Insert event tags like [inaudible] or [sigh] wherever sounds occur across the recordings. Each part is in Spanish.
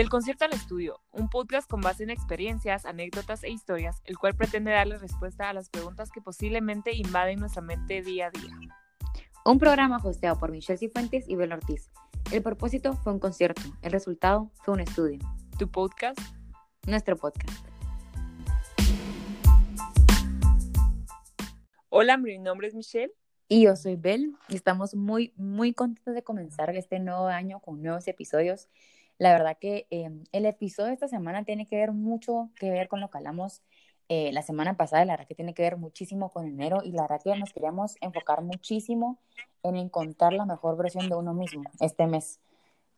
Del concierto al estudio, un podcast con base en experiencias, anécdotas e historias, el cual pretende darle respuesta a las preguntas que posiblemente invaden nuestra mente día a día. Un programa hosteado por Michelle Cifuentes y Bel Ortiz. El propósito fue un concierto, el resultado fue un estudio. Tu podcast, nuestro podcast. Hola, mi nombre es Michelle. Y yo soy Bel y estamos muy, muy contentos de comenzar este nuevo año con nuevos episodios la verdad que em, el episodio de esta semana tiene que ver mucho que ver con lo que hablamos eh, la semana pasada, la verdad que tiene que ver muchísimo con enero y la verdad que nos queríamos enfocar muchísimo en encontrar la mejor versión de uno mismo este mes.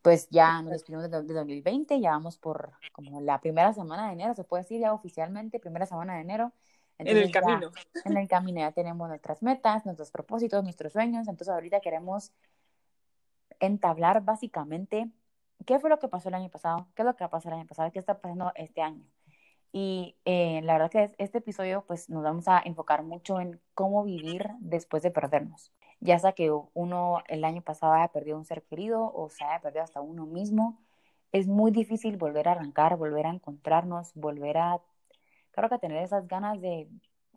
Pues ya nos despedimos de, de 2020, ya vamos por como la primera semana de enero, se puede decir ya oficialmente, primera semana de enero. en el camino. [laughs] En el camino ya tenemos nuestras metas, nuestros propósitos, nuestros sueños, entonces ahorita queremos entablar básicamente ¿qué fue lo que pasó el año pasado? ¿Qué es lo que va a pasar el año pasado? ¿Qué está pasando este año? Y eh, la verdad que este episodio pues nos vamos a enfocar mucho en cómo vivir después de perdernos. Ya sea que uno el año pasado haya perdido un ser querido o se haya perdido hasta uno mismo, es muy difícil volver a arrancar, volver a encontrarnos, volver a, claro que tener esas ganas de,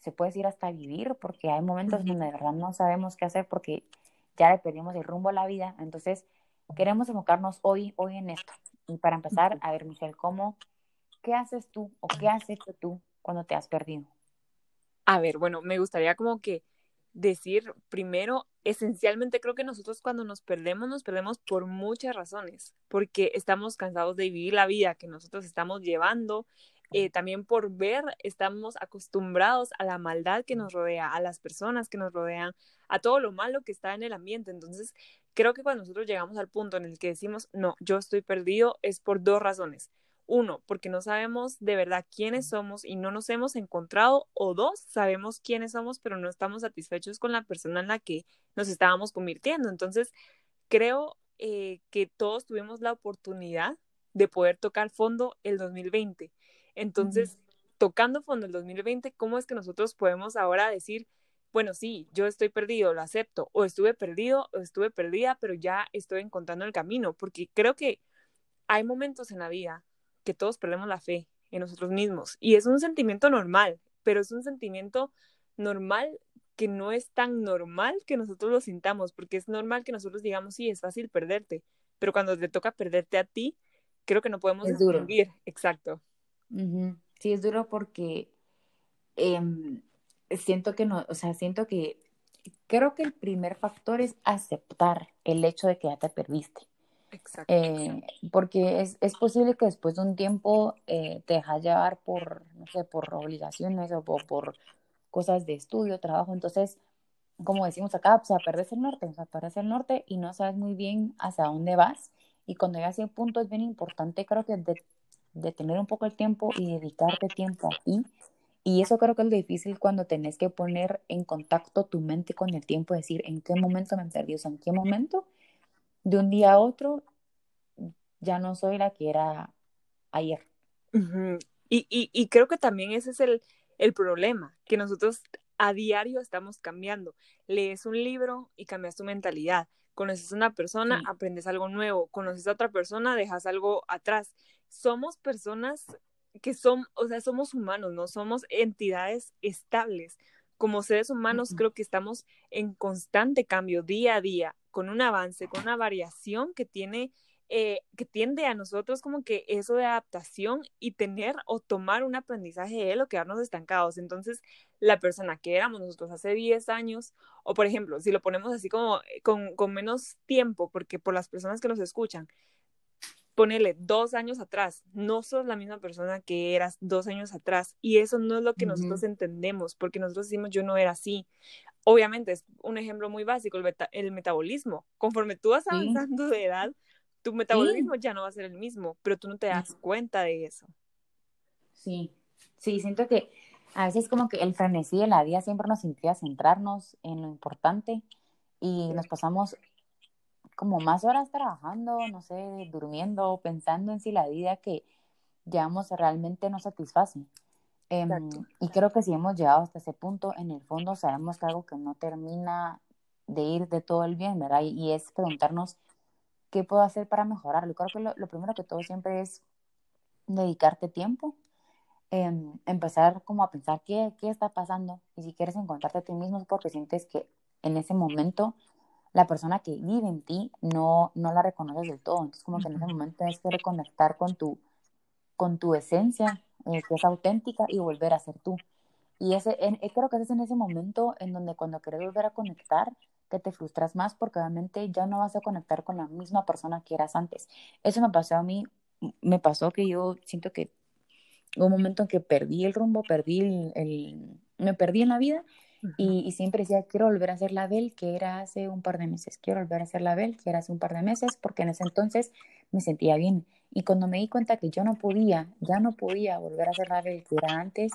se puede decir hasta vivir, porque hay momentos donde de verdad no sabemos qué hacer porque ya le perdimos el rumbo a la vida. Entonces, Queremos enfocarnos hoy, hoy en esto. Y para empezar, a ver, Michelle, ¿cómo, qué haces tú o qué has hecho tú cuando te has perdido? A ver, bueno, me gustaría como que decir primero, esencialmente creo que nosotros cuando nos perdemos, nos perdemos por muchas razones, porque estamos cansados de vivir la vida que nosotros estamos llevando, eh, también por ver, estamos acostumbrados a la maldad que nos rodea, a las personas que nos rodean, a todo lo malo que está en el ambiente. Entonces, Creo que cuando nosotros llegamos al punto en el que decimos, no, yo estoy perdido, es por dos razones. Uno, porque no sabemos de verdad quiénes somos y no nos hemos encontrado. O dos, sabemos quiénes somos, pero no estamos satisfechos con la persona en la que nos estábamos convirtiendo. Entonces, creo eh, que todos tuvimos la oportunidad de poder tocar fondo el 2020. Entonces, tocando fondo el 2020, ¿cómo es que nosotros podemos ahora decir, bueno, sí, yo estoy perdido, lo acepto, o estuve perdido, o estuve perdida, pero ya estoy encontrando el camino, porque creo que hay momentos en la vida que todos perdemos la fe en nosotros mismos, y es un sentimiento normal, pero es un sentimiento normal que no es tan normal que nosotros lo sintamos, porque es normal que nosotros digamos, sí, es fácil perderte, pero cuando te toca perderte a ti, creo que no podemos es duro. Exacto. Sí, es duro porque em, siento que no, o sea, siento que creo que el primer factor es aceptar el hecho de que ya te perdiste. Exacto. Eh, porque es, es, posible que después de un tiempo eh, te dejas llevar por, no sé, por obligaciones o por, cosas de estudio, trabajo. Entonces, como decimos acá, o sea, perdes el norte, o sea, perdes el norte y no sabes muy bien hacia dónde vas. Y cuando llegas a ese punto es bien importante, creo que, de, de tener un poco el tiempo y dedicarte tiempo a ti y eso creo que es lo difícil cuando tenés que poner en contacto tu mente con el tiempo, decir en qué momento me perdí, o sea, en qué momento de un día a otro ya no soy la que era ayer. y, y, y, creo que también ese es el, el problema, que nosotros a diario estamos cambiando. Lees un libro y cambias tu mentalidad. Conoces a una persona, aprendes algo nuevo. Conoces a otra persona, dejas algo atrás. Somos personas que son, o sea, somos humanos, no somos entidades estables. Como seres humanos creo que estamos en constante cambio día a día, con un avance, con una variación que tiene, eh, que tiende a nosotros como que eso de adaptación y tener o tomar un aprendizaje de él o quedarnos estancados. Entonces, la persona que éramos nosotros hace 10 años, o por ejemplo, si lo ponemos así como eh, con, con menos tiempo, porque por las personas que nos escuchan, ponele dos años atrás, no sos la misma persona que eras dos años atrás y eso no es lo que nosotros entendemos porque nosotros decimos yo no era así. Obviamente es un ejemplo muy básico, el, metabolismo. Conforme tú vas avanzando de edad, tu metabolismo ya no va a ser el mismo, pero tú no te das cuenta de eso. Sí, sí, siento que a veces como que el frenesí de la vida siempre nos a centrarnos en lo importante y nos pasamos como más horas trabajando, no sé, durmiendo, pensando en si la vida que llevamos realmente nos satisface. Em, y creo que si hemos llegado hasta ese punto, en el fondo sabemos que algo que no termina de ir de todo el bien, ¿verdad? Y, es preguntarnos qué puedo hacer para mejorarlo. Creo que lo, primero que todo siempre es dedicarte tiempo, em, empezar como a pensar qué, qué está pasando y si quieres encontrarte a ti mismo es porque sientes que en ese momento la persona que vive en ti no, no la reconoces del todo. Entonces, como que en ese momento tienes que reconectar con tu, con tu esencia, eh, que es auténtica, y volver a ser tú. Y ese, en, eh, creo que es en ese momento en donde cuando quieres volver a conectar, que te frustras más porque obviamente ya no vas a conectar con la misma persona que eras antes. Eso me pasó a mí, me pasó que yo siento que hubo un momento en que perdí el rumbo, perdí el, el me perdí en la vida y, siempre decía, quiero volver a ser la Bel que era hace un par de meses, quiero volver a ser la Bel que era hace un par de meses, porque en ese entonces me sentía bien. Y cuando me di cuenta que yo no podía, ya no podía volver a ser la Bel que era antes,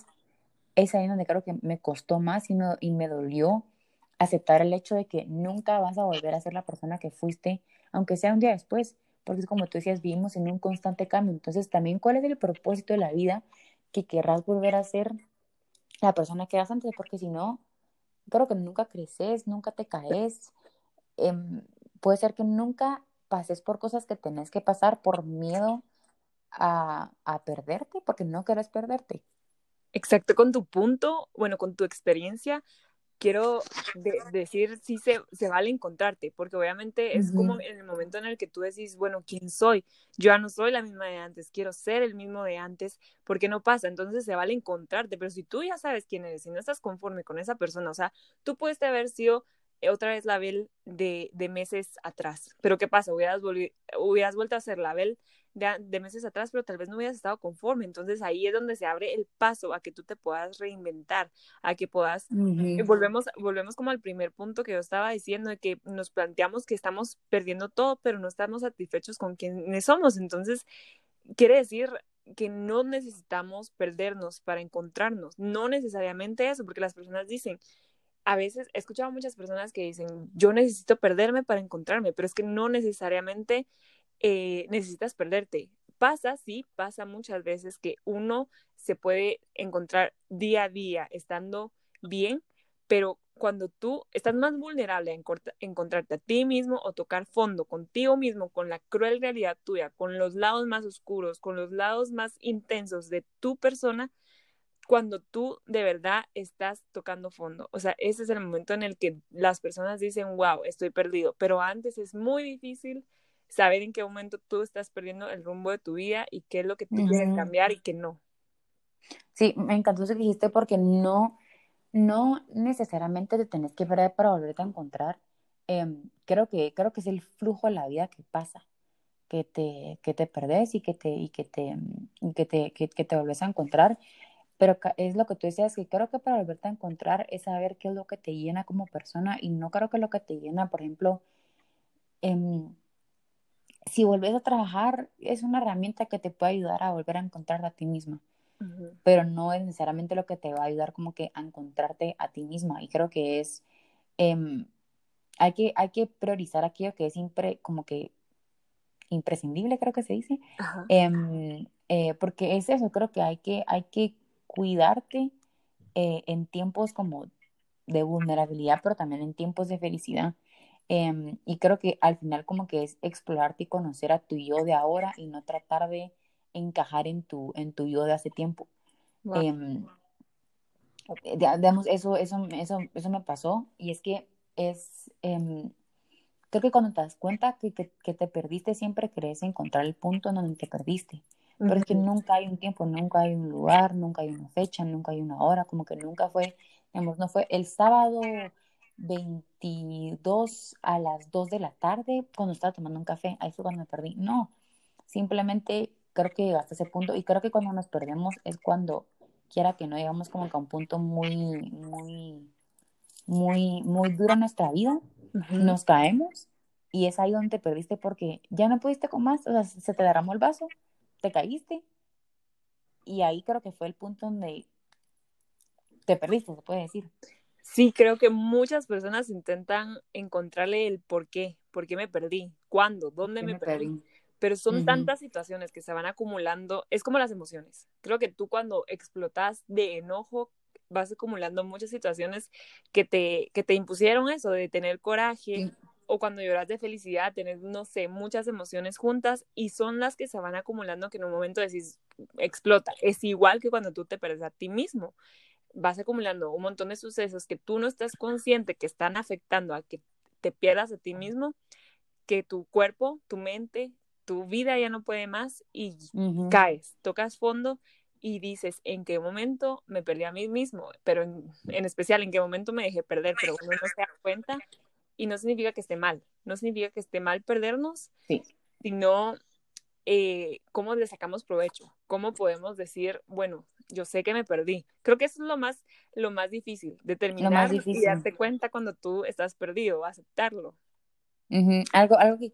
es ahí donde creo que me costó más y, y me dolió aceptar el hecho de que nunca vas a volver a ser la persona que fuiste, aunque sea un día después, porque como tú decías, vivimos en un constante cambio. Entonces, también, ¿cuál es el propósito de la vida que querrás volver a ser la persona que eras antes? Porque si no, creo que nunca creces, nunca te caes. Em, puede ser que nunca pases por cosas que tenés que pasar por miedo a, a perderte, porque no quieres perderte. Exacto, con tu punto, bueno, con tu experiencia, quiero decir si se, se, vale encontrarte, porque obviamente es como en el momento en el que tú decís, bueno, ¿quién soy? Yo ya no soy la misma de antes, quiero ser el mismo de antes, porque no pasa, entonces se vale encontrarte, pero si tú ya sabes quién eres y no estás conforme con esa persona, o sea, tú puedes haber sido otra vez la Bel de, de meses atrás, pero ¿qué pasa? Hubieras, hubieras vuelto a ser la Bel de, meses atrás, pero tal vez no hubieras estado conforme. Entonces ahí es donde se abre el paso a que tú te puedas reinventar, a que puedas, eh, volvemos, volvemos como al primer punto que yo estaba diciendo, de que nos planteamos que estamos perdiendo todo, pero no estamos satisfechos con quienes somos. Entonces, quiere decir que no necesitamos perdernos para encontrarnos, no necesariamente eso, porque las personas dicen, a veces he escuchado a muchas personas que dicen, yo necesito perderme para encontrarme, pero es que no necesariamente eh, necesitas perderte. Pasa, sí, pasa muchas veces que uno se puede encontrar día a día estando bien, pero cuando tú estás más vulnerable a encontrarte a ti mismo o tocar fondo contigo mismo, con la cruel realidad tuya, con los lados más oscuros, con los lados más intensos de tu persona, cuando tú de verdad estás tocando fondo. O sea, ese es el momento en el que las personas dicen, wow, estoy perdido, pero antes es muy difícil saber en qué momento tú estás perdiendo el rumbo de tu vida y qué es lo que tú quieres cambiar y qué no. Sí, me encantó eso que dijiste porque no, no necesariamente te tenés que perder para volverte a encontrar. Em, creo, que, creo que es el flujo de la vida que pasa, que te, que te perdés y que te, y que te, que te, que, te volvés a encontrar. Pero es lo que tú decías, que creo que para volverte a encontrar es saber qué es lo que te llena como persona y no creo que lo que te llena, por ejemplo, em, si vuelves a trabajar, es una herramienta que te puede ayudar a volver a encontrar a ti misma, pero no es necesariamente lo que te va a ayudar como que a encontrarte a ti misma. Y creo que es, em, hay, que, hay que priorizar aquello que es impre, como que imprescindible, creo que se dice, em, eh, porque es eso, creo que hay que, hay que cuidarte eh, en tiempos como de vulnerabilidad, pero también en tiempos de felicidad. Em, y creo que al final como que es explorarte y conocer a tu yo de ahora y no tratar de encajar en tu, en tu yo de hace tiempo. Em, eh, digamos, eso, eso, eso, eso me pasó y es que es, em, creo que cuando te das cuenta que, que, te perdiste, siempre crees encontrar el punto en donde te perdiste. Pero es que nunca hay un tiempo, nunca hay un lugar, nunca hay una fecha, nunca hay una hora, como que nunca fue, digamos, no fue el sábado 22 a las 2 de la tarde cuando estaba tomando un café. Ahí fue cuando me perdí. No, simplemente creo que hasta ese punto y creo que cuando nos perdemos es cuando quiera que no llegamos como a un punto muy, muy, muy, muy duro en nuestra vida, nos caemos y es ahí donde te perdiste porque ya no pudiste con más, o sea, se te derramó el vaso, te caíste y ahí creo que fue el punto donde te perdiste, se puede decir. Sí, creo que muchas personas intentan encontrarle el por qué, por qué me perdí, cuándo, dónde me, perdí? Pero son tantas situaciones que se van acumulando, es como las emociones. Creo que tú cuando explotas de enojo vas acumulando muchas situaciones que te, que te impusieron eso, de tener coraje o cuando lloras de felicidad, tenés, no sé, muchas emociones juntas y son las que se van acumulando que en un momento decís, explota. Es igual que cuando tú te perdes a ti mismo. Vas acumulando un montón de sucesos que tú no estás consciente que están afectando a que te pierdas a ti mismo, que tu cuerpo, tu mente, tu vida ya no puede más y caes, tocas fondo y dices en qué momento me perdí a mí mismo, pero en, en, especial en qué momento me dejé perder, pero uno no se da cuenta y no significa que esté mal, no significa que esté mal perdernos, sino eh, cómo le sacamos provecho, cómo podemos decir, bueno, yo sé que me perdí. Creo que eso es lo más, lo más difícil, determinar y darte cuenta cuando tú estás perdido, aceptarlo. Algo, algo que,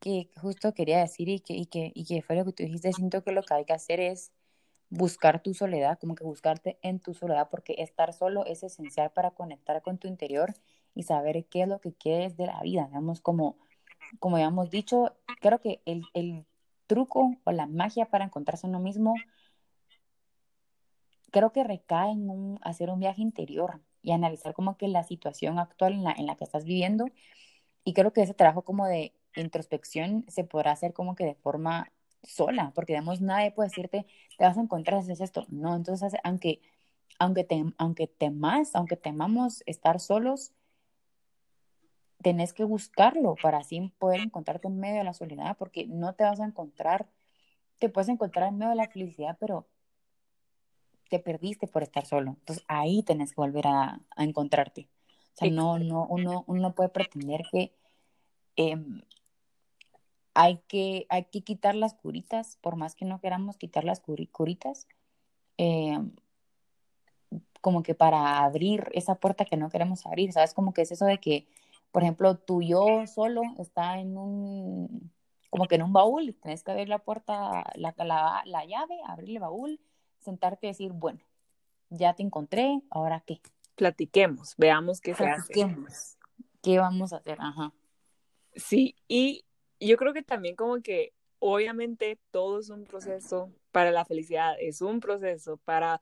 que, justo quería decir y que, y, que, y que fue lo que tú dijiste, siento que lo que hay que hacer es buscar tu soledad, como que buscarte en tu soledad, porque estar solo es esencial para conectar con tu interior y saber qué es lo que quieres de la vida. Digamos, como, como habíamos dicho, creo que el, el truco o la magia para encontrarse uno mismo, creo que recae en hacer un viaje interior y analizar como que la situación actual en la, en la que estás viviendo. Y creo que ese trabajo como de introspección se podrá hacer como que de forma sola, porque digamos, nadie puede decirte, te vas a encontrar, es esto. No, entonces, aunque, aunque, te, aunque temas, aunque temamos estar solos, tenés que buscarlo para así poder encontrarte en medio de la soledad, porque no te vas a encontrar, te puedes encontrar en medio de la felicidad, pero te perdiste por estar solo. Entonces ahí tenés que volver a, encontrarte. O sea, no, no, uno, uno puede pretender que, em, hay que hay que quitar las curitas, por más que no queramos quitar las curitas, em, como que para abrir esa puerta que no queremos abrir, ¿sabes? Como que es eso de que por ejemplo, tu yo solo está en un, como que en un baúl, tienes que abrir la puerta, la, la, la llave, abrir el baúl, sentarte y decir, bueno, ya te encontré, ¿ahora qué? Platiquemos, veamos qué se Platiquemos. ¿Qué vamos a hacer? Ajá. Sí, y yo creo que también como que obviamente todo es un proceso para la felicidad, es un proceso para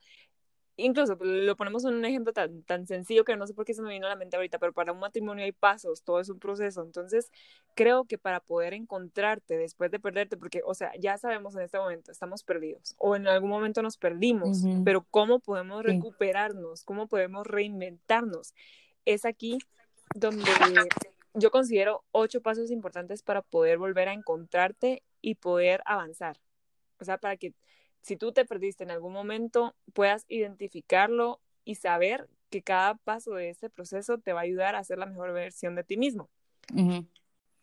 incluso pues, lo ponemos en un ejemplo tan, tan sencillo que no sé por qué se me vino a la mente ahorita, pero para un matrimonio hay pasos, todo es un proceso. Entonces, creo que para poder encontrarte después de perderte, porque, o sea, ya sabemos en este momento, estamos perdidos o en algún momento nos perdimos, pero ¿cómo podemos recuperarnos? ¿Cómo podemos reinventarnos? Es aquí donde yo considero ocho pasos importantes para poder volver a encontrarte y poder avanzar. O sea, para que si tú te perdiste en algún momento, puedas identificarlo y saber que cada paso de ese proceso te va a ayudar a ser la mejor versión de ti mismo.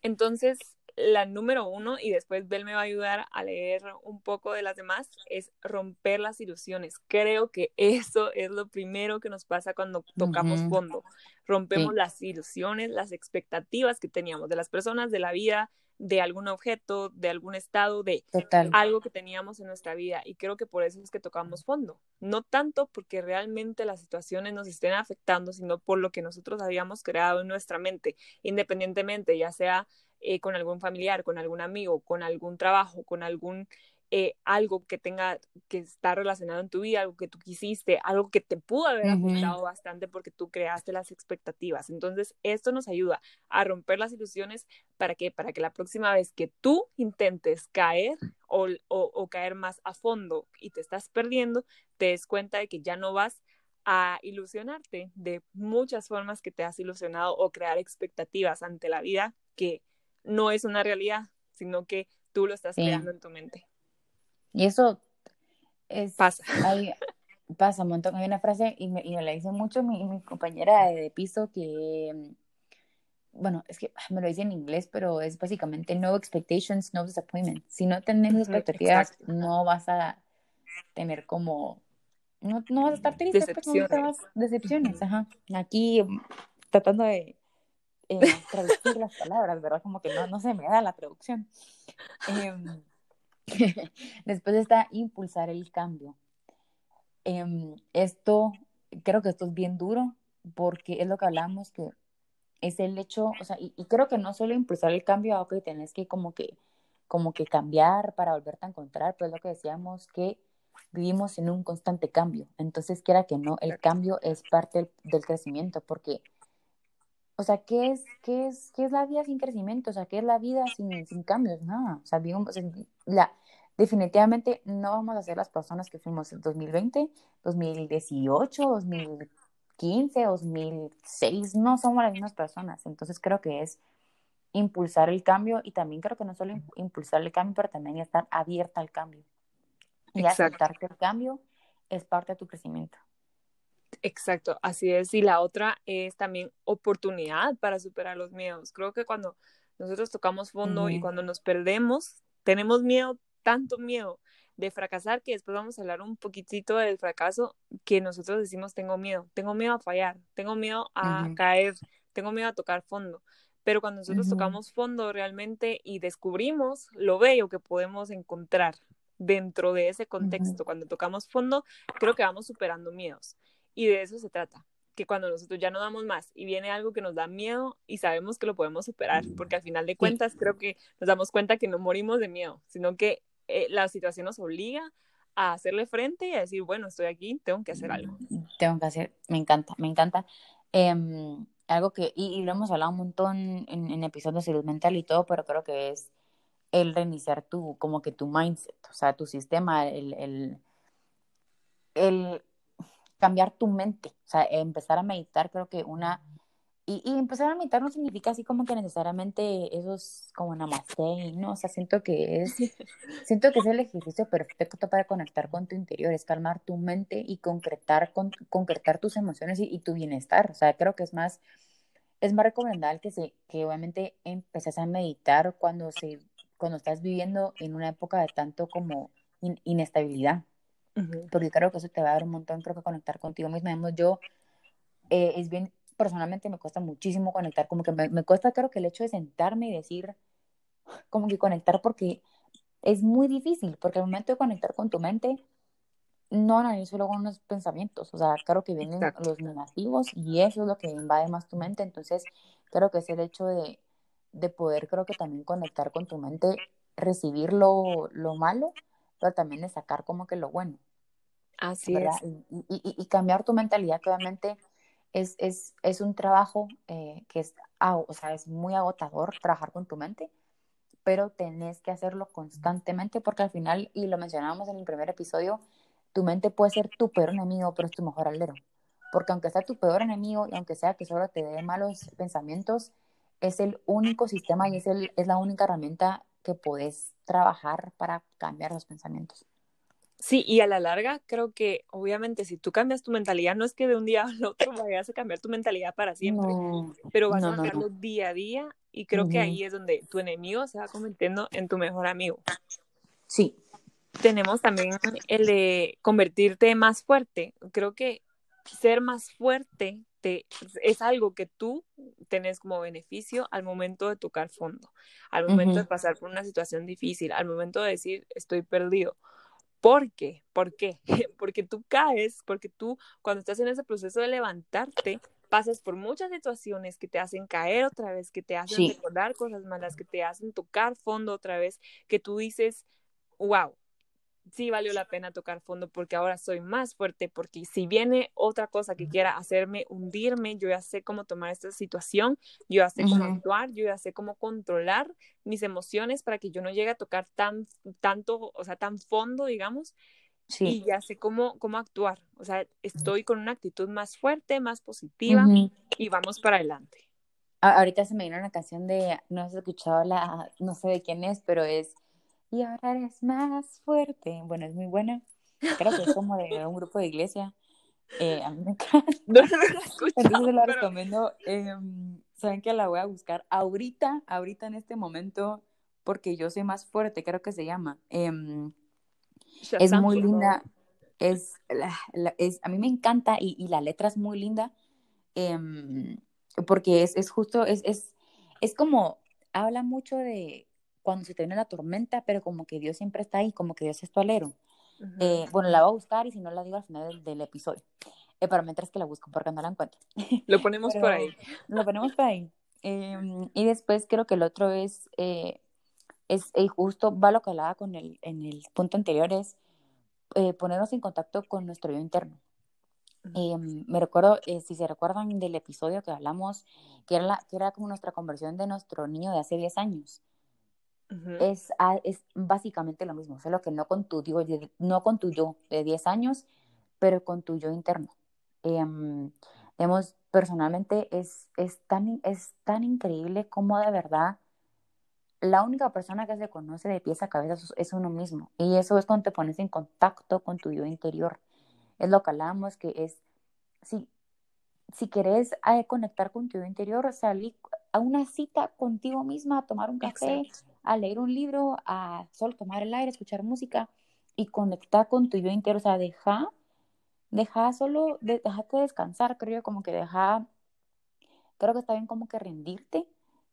Entonces, la número uno, y después Bel me va a ayudar a leer un poco de las demás, es romper las ilusiones. Creo que eso es lo primero que nos pasa cuando tocamos fondo. Rompemos las ilusiones, las expectativas que teníamos de las personas, de la vida, de algún objeto, de algún estado, de algo que teníamos en nuestra vida. Y creo que por eso es que tocamos fondo. No tanto porque realmente las situaciones nos estén afectando, sino por lo que nosotros habíamos creado en nuestra mente, independientemente, ya sea eh, con algún familiar, con algún amigo, con algún trabajo, con algún eh, algo que tenga, que está relacionado en tu vida, algo que tú quisiste, algo que te pudo haber afectado bastante porque tú creaste las expectativas. Entonces, esto nos ayuda a romper las ilusiones para que, para que la próxima vez que tú intentes caer o, o caer más a fondo y te estás perdiendo, te des cuenta de que ya no vas a ilusionarte de muchas formas que te has ilusionado o crear expectativas ante la vida que no es una realidad, sino que tú lo estás creando en tu mente. Y eso es... Pasa. Hay, pasa un montón. Hay una frase, y me, y me la dice mucho mi, mi compañera de, piso, que, bueno, es que me lo dice en inglés, pero es básicamente no expectations, no disappointment. Si no tenés expectativas, no vas a tener como, no, no vas a estar triste, decepciones. Pues, no decepciones, ajá. Aquí tratando de eh, [laughs] traducir las palabras, ¿verdad? Como que no, no se me da la traducción. Eh, [laughs] Después está impulsar el cambio. Em, esto, creo que esto es bien duro porque es lo que hablamos, que es el hecho, o sea, y, creo que no solo impulsar el cambio, ok, tenés que como que, como que cambiar para volverte a encontrar, pero es lo que decíamos que vivimos en un constante cambio. Entonces, quiera que no, el cambio es parte del, del crecimiento porque o sea, ¿qué es, qué es, qué es la vida sin crecimiento? O sea, ¿qué es la vida sin, sin cambios? Nada. O sea, la, definitivamente no vamos a ser las personas que fuimos en 2020, 2018, 2015, 2006. No somos las mismas personas. Entonces creo que es impulsar el cambio y también creo que no solo impulsar el cambio, pero también estar abierta al cambio. Y aceptar que el cambio es parte de tu crecimiento. Exacto, así es. Y la otra es también oportunidad para superar los miedos. Creo que cuando nosotros tocamos fondo y cuando nos perdemos, tenemos miedo, tanto miedo de fracasar que después vamos a hablar un poquitito del fracaso que nosotros decimos tengo miedo, tengo miedo a fallar, tengo miedo a caer, tengo miedo a tocar fondo. Pero cuando nosotros tocamos fondo realmente y descubrimos lo bello que podemos encontrar dentro de ese contexto, cuando tocamos fondo, creo que vamos superando miedos. Y de eso se trata, que cuando nosotros ya no damos más y viene algo que nos da miedo y sabemos que lo podemos superar, porque al final de cuentas creo que nos damos cuenta que no morimos de miedo, sino que eh, la situación nos obliga a hacerle frente y a decir, bueno, estoy aquí, tengo que hacer algo. Tengo que hacer, me encanta, me encanta. Em, algo que, y, lo hemos hablado un montón en, en, episodios de salud mental y todo, pero creo que es el reiniciar tu, como que tu mindset, o sea, tu sistema, el, el, el cambiar tu mente, o sea, empezar a meditar, creo que una, y, y, empezar a meditar no significa así como que necesariamente eso es como namaste, ¿no? O sea, siento que es, [laughs] siento que es el ejercicio perfecto para conectar con tu interior, es calmar tu mente y concretar, con, concretar tus emociones y, tu bienestar, o sea, creo que es más, es más recomendable que, se, que obviamente empeces a meditar cuando, se, cuando estás viviendo en una época de tanto como inestabilidad, porque creo que eso te va a dar un montón, creo que conectar contigo mismo. yo, eh, es bien, personalmente me cuesta muchísimo conectar, como que me, me, cuesta, creo que el hecho de sentarme y decir, como que conectar, porque es muy difícil, porque al momento de conectar con tu mente, no analizo luego unos pensamientos, o sea, claro que vienen los negativos y eso es lo que invade más tu mente, entonces creo que es el hecho de, de poder, creo que también conectar con tu mente, recibir lo, lo malo, pero también de sacar como que lo bueno. Así es. Y, cambiar tu mentalidad, que obviamente es, es, es un trabajo eh, que es, o sea, es muy agotador trabajar con tu mente, pero tenés que hacerlo constantemente porque al final, y lo mencionábamos en el primer episodio, tu mente puede ser tu peor enemigo, pero es tu mejor aldero. Porque aunque sea tu peor enemigo y aunque sea que solo te dé malos pensamientos, es el único sistema y es, el, es la única herramienta que puedes trabajar para cambiar los pensamientos. Sí, y a la larga creo que obviamente si tú cambias tu mentalidad, no es que de un día al otro [laughs] vayas a cambiar tu mentalidad para siempre, pero vas a cambiarlo día a día y creo que ahí es donde tu enemigo se va convirtiendo en tu mejor amigo. Sí. Tenemos también el de convertirte más fuerte. Creo que ser más fuerte es algo que tú tenés como beneficio al momento de tocar fondo, al momento de pasar por una situación difícil, al momento de decir estoy perdido. ¿Por qué? ¿Por qué? [laughs] Porque tú caes, porque tú cuando estás en ese proceso de levantarte, pasas por muchas situaciones que te hacen caer otra vez, que te hacen recordar cosas malas, que te hacen tocar fondo otra vez, que tú dices, wow, sí valió la pena tocar fondo porque ahora soy más fuerte, porque si viene otra cosa que quiera hacerme hundirme, yo ya sé cómo tomar esta situación, yo ya sé cómo actuar, yo ya sé cómo controlar mis emociones para que yo no llegue a tocar tan, tanto, o sea, tan fondo, digamos, y ya sé cómo, cómo actuar, o sea, estoy con una actitud más fuerte, más positiva y vamos para adelante. Ahorita se me vino una canción de, no has escuchado la, no sé de quién es, pero es y ahora eres más fuerte. Bueno, es muy buena. Creo que es como de un grupo de iglesia. Eh, a mí me encanta. [laughs] No, Entonces la recomiendo. Em, Saben que la voy a buscar ahorita, ahorita en este momento, porque yo soy más fuerte, creo que se llama. Em, es muy linda. Es, es, a mí me encanta y, y la letra es muy linda. Em, porque es, es justo, es, es, es como, habla mucho de, cuando se te viene la tormenta, pero como que Dios siempre está ahí, como que Dios es tu alero. Eh, bueno, la voy a buscar y si no la digo al final del, episodio. Eh, pero mientras que la busco, porque no la encuentro. [laughs] Lo ponemos por ahí. Lo ponemos por ahí. Em, y después creo que el otro es, eh, es justo, va lo que hablaba con el, en el punto anterior, es ponernos en contacto con nuestro yo interno. Em, me recuerdo, eh, si se recuerdan del episodio que hablamos, que era, que era como nuestra conversión de nuestro niño de hace 10 años. Es, es básicamente lo mismo, solo que no con tu, digo, no con tu yo de 10 años, pero con tu yo interno. Eh, personalmente es, es, tan, es tan increíble como de verdad la única persona que se conoce de pies a cabeza es uno mismo. Y eso es cuando te pones en contacto con tu yo interior. Es lo que hablamos, que es, si, si querés eh, conectar con tu yo interior, salir a una cita contigo misma, a tomar un café, a leer un libro, a solo tomar el aire, escuchar música y conectar con tu yo interior. O sea, deja, deja solo, de, déjate descansar, creo yo, como que deja, creo que está bien como que rendirte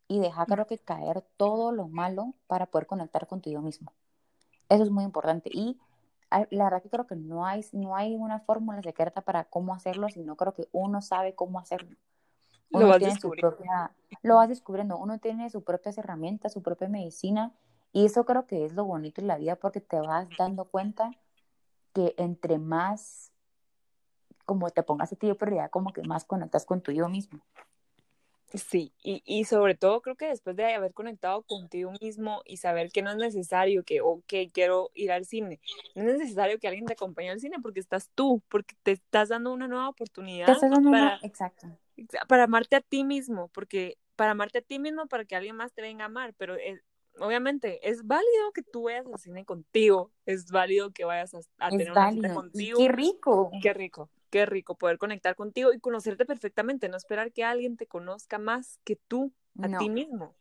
y dejar, creo que caer todo lo malo para poder conectar contigo mismo. Eso es muy importante. Y la verdad que creo que no hay, no hay una fórmula secreta para cómo hacerlo, sino creo que uno sabe cómo hacerlo. Uno lo, tiene su propia, lo vas descubriendo, uno tiene sus propias herramientas, su propia medicina, y eso creo que es lo bonito en la vida porque te vas dando cuenta que entre más como te pongas a ti de prioridad, como que más conectas con tu yo mismo. Sí, y, y sobre todo creo que después de haber conectado contigo mismo y saber que no es necesario que, ok, quiero ir al cine, no es necesario que alguien te acompañe al cine porque estás tú, porque te estás dando una nueva oportunidad para, exacto. Para amarte a ti mismo, porque para amarte a ti mismo, para que alguien más te venga a amar, pero obviamente es válido que tú vayas al cine contigo, es válido que vayas a, tener una cita contigo. Qué rico. Qué rico qué rico poder conectar contigo y conocerte perfectamente, no esperar que alguien te conozca más que tú a ti mismo.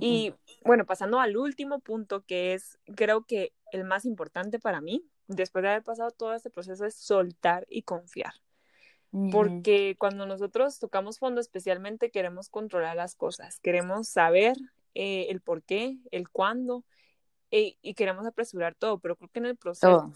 Y bueno, pasando al último punto, que es creo que el más importante para mí, después de haber pasado todo este proceso, es soltar y confiar. Porque cuando nosotros tocamos fondo, especialmente queremos controlar las cosas, queremos saber eh, el por qué, el cuándo, eh, y queremos apresurar todo, pero creo que en el proceso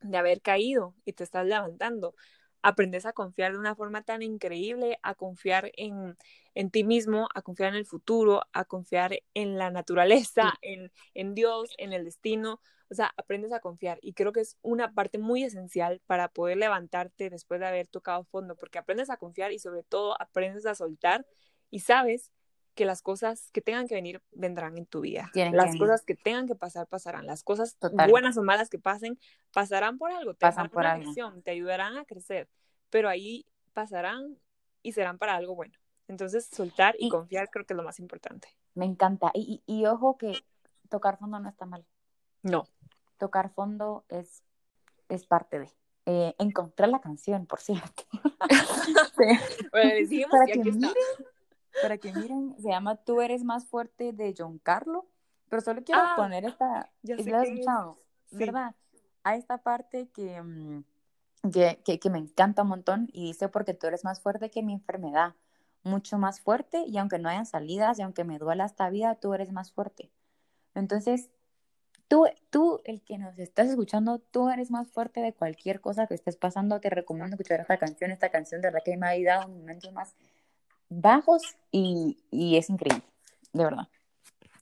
de haber caído y te estás levantando. Aprendes a confiar de una forma tan increíble, a confiar en, en ti mismo, a confiar en el futuro, a confiar en la naturaleza, en, en Dios, en el destino. O sea, aprendes a confiar y creo que es una parte muy esencial para poder levantarte después de haber tocado fondo, porque aprendes a confiar y sobre todo aprendes a soltar y sabes que las cosas que tengan que venir vendrán en tu vida. las cosas que tengan que pasar pasarán. Las cosas buenas o malas que pasen pasarán por algo, te Pasan por una te ayudarán a crecer, pero ahí pasarán y serán para algo bueno. Entonces, soltar y, confiar creo que es lo más importante. Me encanta. Y, y, ojo que tocar fondo no está mal. No. Tocar fondo es, es parte de. Eh, encontrar la canción, por cierto. [laughs] bueno, decimos Para que, aquí está para que miren, se llama Tú eres más fuerte de John Carlo, pero solo quiero ah, poner esta, ya sé ¿la escuchado? ¿Verdad? A esta parte mm, que, que, que, me encanta un montón y dice porque tú eres más fuerte que mi enfermedad, mucho más fuerte y aunque no hayan salidas y aunque me duela esta vida, tú eres más fuerte. Entonces, tú, tú, el que nos estás escuchando, tú eres más fuerte de cualquier cosa que estés pasando. Te recomiendo escuchar esta canción, esta canción de verdad que me ha ayudado en momentos más bajos y, es increíble, de verdad.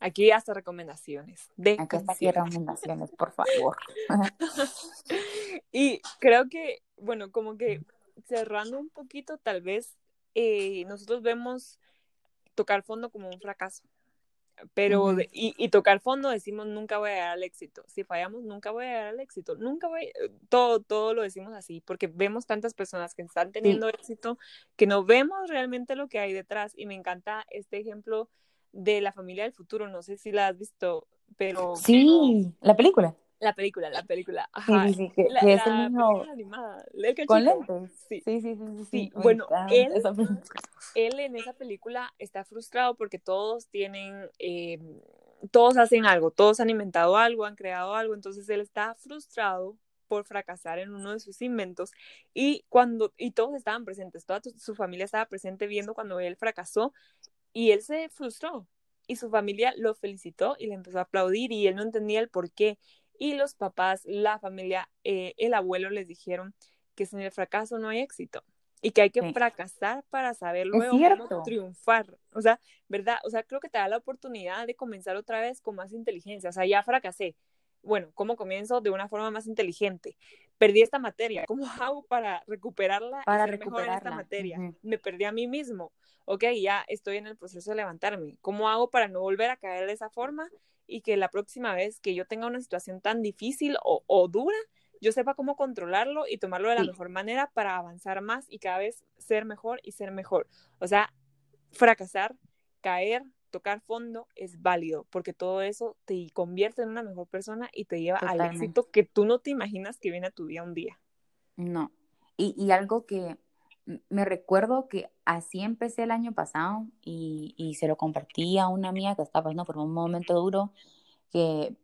Aquí hasta recomendaciones. De Aquí hasta recomendaciones, por favor. [laughs] y creo que, bueno, como que cerrando un poquito, tal vez eh, nosotros vemos tocar fondo como un fracaso pero y, tocar fondo decimos nunca voy a llegar al éxito. Si fallamos, nunca voy a llegar al éxito. Nunca voy, eh, todo, todo lo decimos así, porque vemos tantas personas que están teniendo éxito que no vemos realmente lo que hay detrás. Y me encanta este ejemplo de la familia del futuro. No sé si la has visto, pero. Sí, la película. La película, la película. Ajá. Sí, sí, que, la, es el mismo... animada. Con lentes. Sí, sí, sí. sí, sí, Bueno, él, él en esa película está frustrado porque todos tienen, eh, todos hacen algo, todos han inventado algo, han creado algo, entonces él está frustrado por fracasar en uno de sus inventos y cuando y todos estaban presentes, toda su familia estaba presente viendo cuando él fracasó y él se frustró y su familia lo felicitó y le empezó a aplaudir y él no entendía el por qué y los papás, la familia, eh, el abuelo les dijeron que sin el fracaso no hay éxito y que hay que fracasar para saber luego cómo triunfar. O sea, ¿verdad? O sea, creo que te da la oportunidad de comenzar otra vez con más inteligencia. O sea, ya fracasé. bueno, ¿cómo comienzo de una forma más inteligente? Perdí esta materia, ¿cómo [laughs] hago para recuperarla para y ser mejor en esta materia? Me perdí a mí mismo, ok, ya estoy en el proceso de levantarme, ¿cómo hago para no volver a caer de esa forma y que la próxima vez que yo tenga una situación tan difícil o, o dura, yo sepa cómo controlarlo y tomarlo de la mejor manera para avanzar más y cada vez ser mejor y ser mejor. O sea, fracasar, caer, tocar fondo es válido porque todo eso te convierte en una mejor persona y te lleva al éxito que tú no te imaginas que viene a tu vida un día. No. Y, y algo que me recuerdo que así empecé el año pasado y, y se lo compartí a una amiga que estaba pasando por un momento duro que,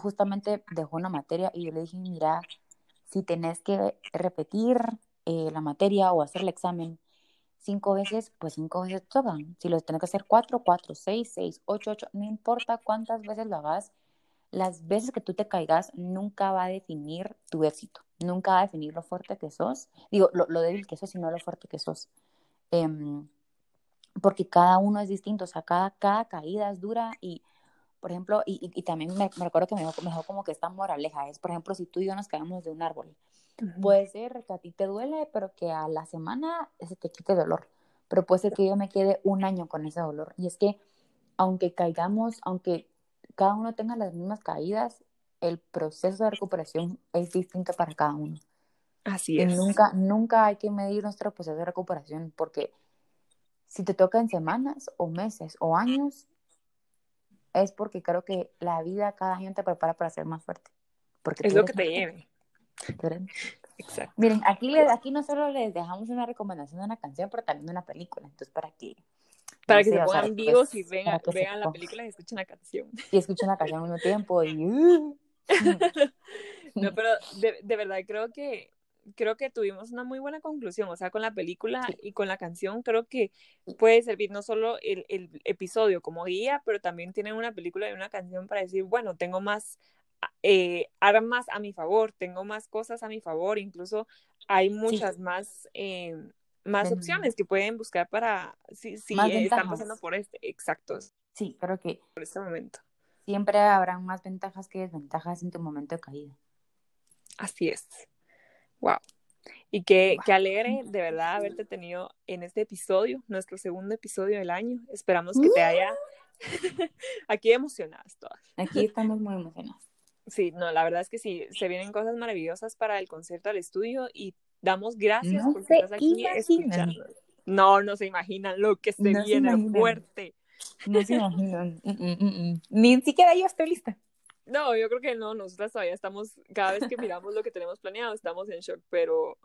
justamente dejó una materia y yo le dije, mira, si tenés que repetir eh, la materia o hacer el examen cinco veces, pues cinco veces tocan. Si lo tenés que hacer cuatro, cuatro, seis, seis, ocho, ocho, no importa cuántas veces lo hagas, las veces que tú te caigas nunca va a definir tu éxito, nunca va a definir lo fuerte que sos, digo, lo, lo débil que sos, sino lo fuerte que sos. Em, porque cada uno es distinto, o sea, cada, cada caída es dura y por ejemplo, y, y, también me, me, recuerdo que me dejó, me dejó, como que esta moraleja, es, por ejemplo, si tú y yo nos caemos de un árbol, puede ser que a ti te duele, pero que a la semana se te quite dolor, pero puede ser que yo me quede un año con ese dolor. Y es que, aunque caigamos, aunque cada uno tenga las mismas caídas, el proceso de recuperación es distinto para cada uno. Así es. Y nunca, nunca hay que medir nuestro proceso de recuperación, porque si te toca en semanas o meses o años, es porque creo que la vida cada año te prepara para ser más fuerte. Porque es lo que te lleve. [laughs] Exacto. Miren, aquí, les, aquí no solo les dejamos una recomendación de una canción, pero también de una película. Entonces, para que. Para que se pongan vivos y vean, vean la película y escuchen la canción. [laughs] Y escuchen la canción al mismo tiempo. Y... [laughs] no, pero de, de verdad creo que creo que tuvimos una muy buena conclusión, o sea, con la película y con la canción creo que puede servir no solo el, el, episodio como guía, pero también tienen una película y una canción para decir, bueno, tengo más eh, armas a mi favor, tengo más cosas a mi favor, incluso hay muchas sí. más, eh, más opciones que pueden buscar para, si, si eh, están pasando por este, exactos. Sí, creo que por este momento. Siempre habrán más ventajas que desventajas en tu momento de caída. Así es. Wow. Y qué, wow. qué alegre de verdad haberte tenido en este episodio, nuestro segundo episodio del año. Esperamos que te haya [laughs] aquí emocionadas todas. Aquí estamos muy emocionadas. Sí, no, la verdad es que sí, se vienen cosas maravillosas para el concierto al estudio y damos gracias no porque estás aquí escuchando. No, no se imaginan lo que se no viene se fuerte. No se imaginan. Mm, mm, mm, Ni siquiera yo estoy lista. No, yo creo que no, nosotras todavía estamos, cada vez que [laughs] miramos lo que tenemos planeado, estamos en shock, pero,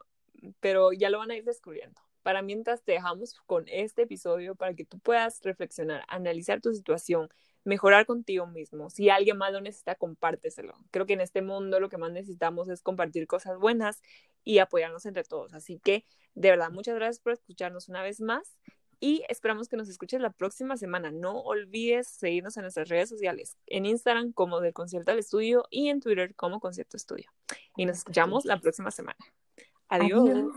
pero ya lo van a ir descubriendo. Para mientras te dejamos con este episodio para que tú puedas reflexionar, analizar tu situación, mejorar contigo mismo. Si alguien más lo necesita, compárteselo. Creo que en este mundo lo que más necesitamos es compartir cosas buenas y apoyarnos entre todos. Así que, de verdad, muchas gracias por escucharnos una vez más y esperamos que nos escuches la próxima semana. No olvides seguirnos en nuestras redes sociales, en Instagram como del Concierto al Estudio y en Twitter como Concierto Estudio. Y nos escuchamos la próxima semana. Adiós. Adiós.